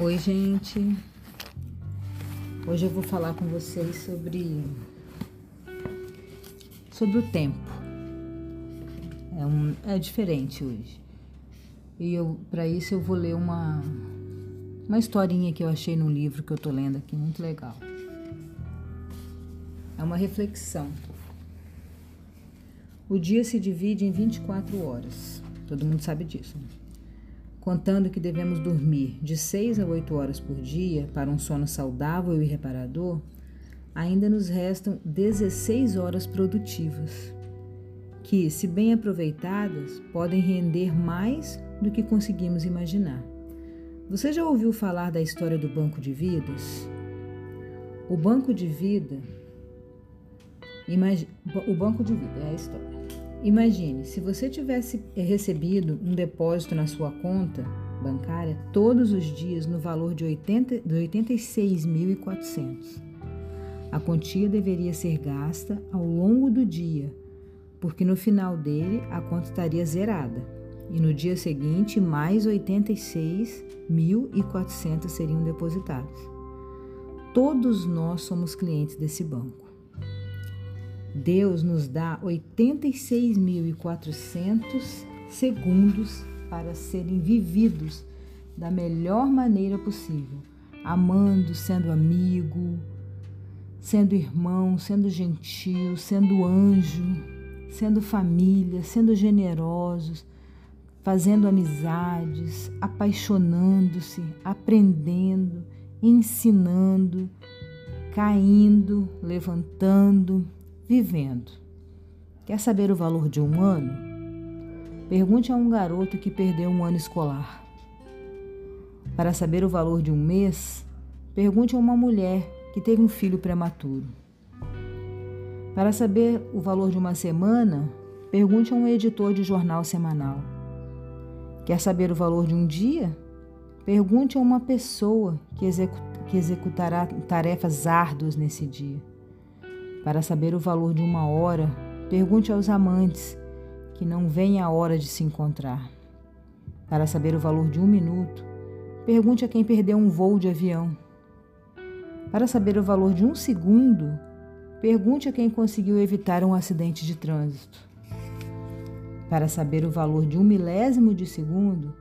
Oi, gente. Hoje eu vou falar com vocês sobre sobre o tempo. É, um, é diferente hoje. E eu para isso eu vou ler uma uma historinha que eu achei no livro que eu tô lendo aqui, muito legal. É uma reflexão. O dia se divide em 24 horas. Todo mundo sabe disso. Né? Contando que devemos dormir de 6 a 8 horas por dia para um sono saudável e reparador, ainda nos restam 16 horas produtivas, que, se bem aproveitadas, podem render mais do que conseguimos imaginar. Você já ouviu falar da história do banco de vidas? O banco de vida. O banco de vida é a história. Imagine, se você tivesse recebido um depósito na sua conta bancária todos os dias no valor de, 80, de 86.400. A quantia deveria ser gasta ao longo do dia, porque no final dele a conta estaria zerada e no dia seguinte mais 86.400 seriam depositados. Todos nós somos clientes desse banco. Deus nos dá 86.400 segundos para serem vividos da melhor maneira possível, amando, sendo amigo, sendo irmão, sendo gentil, sendo anjo, sendo família, sendo generosos, fazendo amizades, apaixonando-se, aprendendo, ensinando, caindo, levantando vivendo. Quer saber o valor de um ano? Pergunte a um garoto que perdeu um ano escolar. Para saber o valor de um mês, pergunte a uma mulher que teve um filho prematuro. Para saber o valor de uma semana, pergunte a um editor de jornal semanal. Quer saber o valor de um dia? Pergunte a uma pessoa que, executará tarefas árduas nesse dia. Para saber o valor de uma hora, pergunte aos amantes que não vem a hora de se encontrar. Para saber o valor de um minuto, pergunte a quem perdeu um voo de avião. Para saber o valor de um segundo, pergunte a quem conseguiu evitar um acidente de trânsito. Para saber o valor de um milésimo de segundo,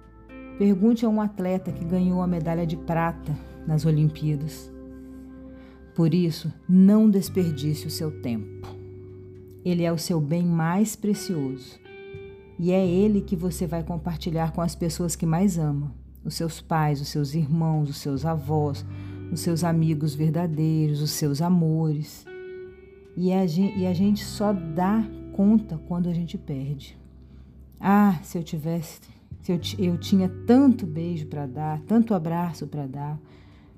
pergunte a um atleta que ganhou a medalha de prata nas Olimpíadas. Por isso, não desperdice o seu tempo. Ele é o seu bem mais precioso. E é ele que você vai compartilhar com as pessoas que mais ama: os seus pais, os seus irmãos, os seus avós, os seus amigos verdadeiros, os seus amores. E a gente, e a gente só dá conta quando a gente perde. Ah, se eu tivesse, se eu, eu tinha tanto beijo para dar, tanto abraço para dar,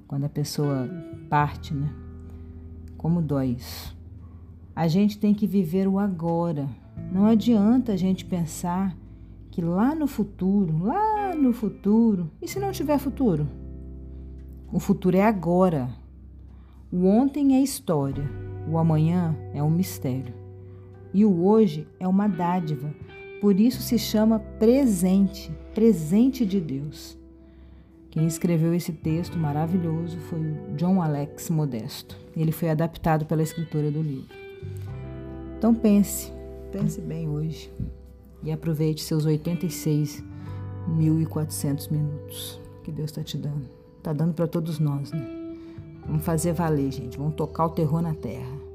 quando a pessoa parte, né? Como dói isso. A gente tem que viver o agora. Não adianta a gente pensar que lá no futuro, lá no futuro, e se não tiver futuro? O futuro é agora. O ontem é história, o amanhã é um mistério. E o hoje é uma dádiva, por isso se chama presente, presente de Deus. Quem escreveu esse texto maravilhoso foi o John Alex Modesto. Ele foi adaptado pela escritora do livro. Então pense, pense bem hoje e aproveite seus 86.400 minutos que Deus está te dando. Está dando para todos nós, né? Vamos fazer valer, gente. Vamos tocar o terror na terra.